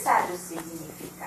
sabe necessário significar.